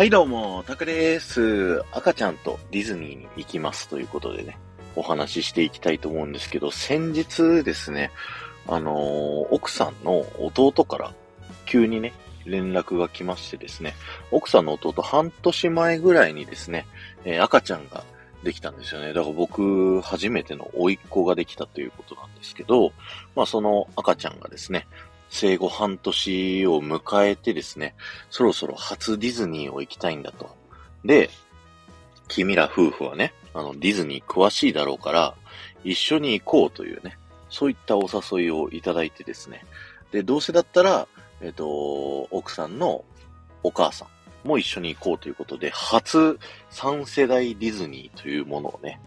はいどうも、タクです。赤ちゃんとディズニーに行きますということでね、お話ししていきたいと思うんですけど、先日ですね、あのー、奥さんの弟から急にね、連絡が来ましてですね、奥さんの弟半年前ぐらいにですね、えー、赤ちゃんができたんですよね。だから僕、初めての甥っ子ができたということなんですけど、まあその赤ちゃんがですね、生後半年を迎えてですね、そろそろ初ディズニーを行きたいんだと。で、君ら夫婦はね、あの、ディズニー詳しいだろうから、一緒に行こうというね、そういったお誘いをいただいてですね。で、どうせだったら、えっ、と、奥さんのお母さんも一緒に行こうということで、初3世代ディズニーというものをね、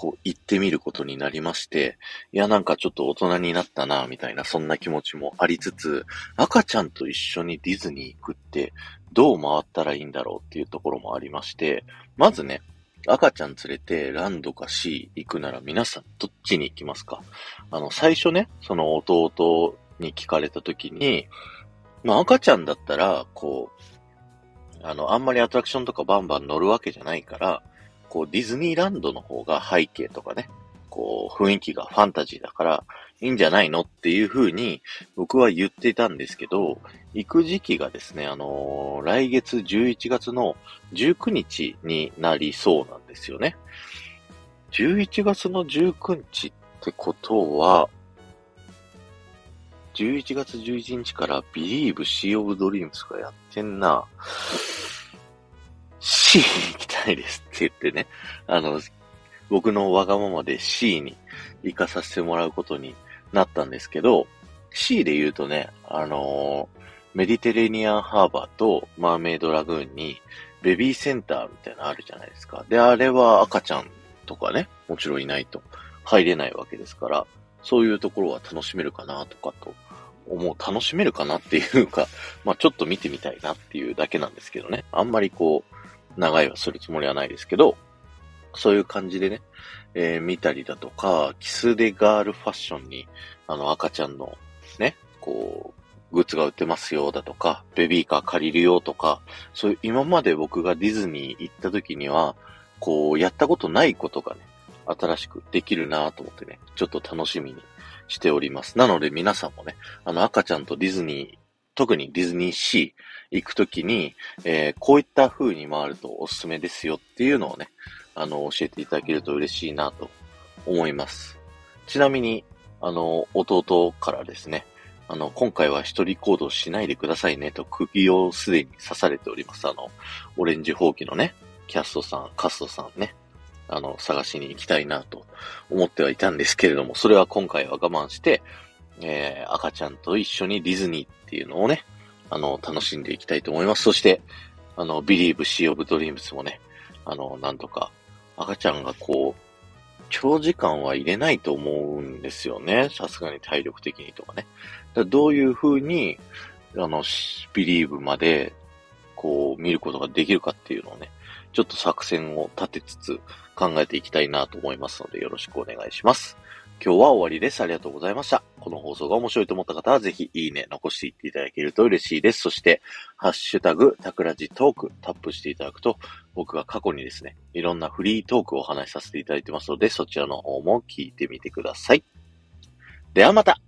こう行ってみることになりまして、いやなんかちょっと大人になったな、みたいなそんな気持ちもありつつ、赤ちゃんと一緒にディズニー行くってどう回ったらいいんだろうっていうところもありまして、まずね、赤ちゃん連れてランドか C 行くなら皆さんどっちに行きますか？あの、最初ね、その弟に聞かれた時に、まあ赤ちゃんだったら、こう、あの、あんまりアトラクションとかバンバン乗るわけじゃないから、こう、ディズニーランドの方が背景とかね、こう、雰囲気がファンタジーだから、いいんじゃないのっていう風に、僕は言っていたんですけど、行く時期がですね、あのー、来月11月の19日になりそうなんですよね。11月の19日ってことは、11月11日から Believe Sea of Dreams がやってんな。C に行きたいですって言ってね、あの、僕のわがままで C に行かさせてもらうことになったんですけど、C で言うとね、あのー、メディテレニアンハーバーとマーメイドラグーンにベビーセンターみたいなのあるじゃないですか。で、あれは赤ちゃんとかね、もちろんいないと入れないわけですから、そういうところは楽しめるかなとかと思う、楽しめるかなっていうか、まあちょっと見てみたいなっていうだけなんですけどね。あんまりこう、長いはするつもりはないですけど、そういう感じでね、えー、見たりだとか、キスデガールファッションに、あの赤ちゃんのね、こう、グッズが売ってますよだとか、ベビーカー借りるよとか、そういう今まで僕がディズニー行った時には、こう、やったことないことがね、新しくできるなと思ってね、ちょっと楽しみにしております。なので皆さんもね、あの赤ちゃんとディズニー特にディズニーシー行くときに、えー、こういった風に回るとおすすめですよっていうのをね、あの、教えていただけると嬉しいなと思います。ちなみに、あの、弟からですね、あの、今回は一人行動しないでくださいねと釘をすでに刺されております。あの、オレンジ放棄のね、キャストさん、カストさんね、あの、探しに行きたいなと思ってはいたんですけれども、それは今回は我慢して、えー、赤ちゃんと一緒にディズニーっていうのをね、あの、楽しんでいきたいと思います。そして、あの、Believe Sea of Dreams もね、あの、なんとか、赤ちゃんがこう、長時間は入れないと思うんですよね。さすがに体力的にとかね。だどういう風に、あの、Believe まで、こう、見ることができるかっていうのをね、ちょっと作戦を立てつつ考えていきたいなと思いますので、よろしくお願いします。今日は終わりです。ありがとうございました。この放送が面白いと思った方は、ぜひいいね、残していっていただけると嬉しいです。そして、ハッシュタグ、タクラジトーク、タップしていただくと、僕が過去にですね、いろんなフリートークをお話しさせていただいてますので、そちらの方も聞いてみてください。ではまた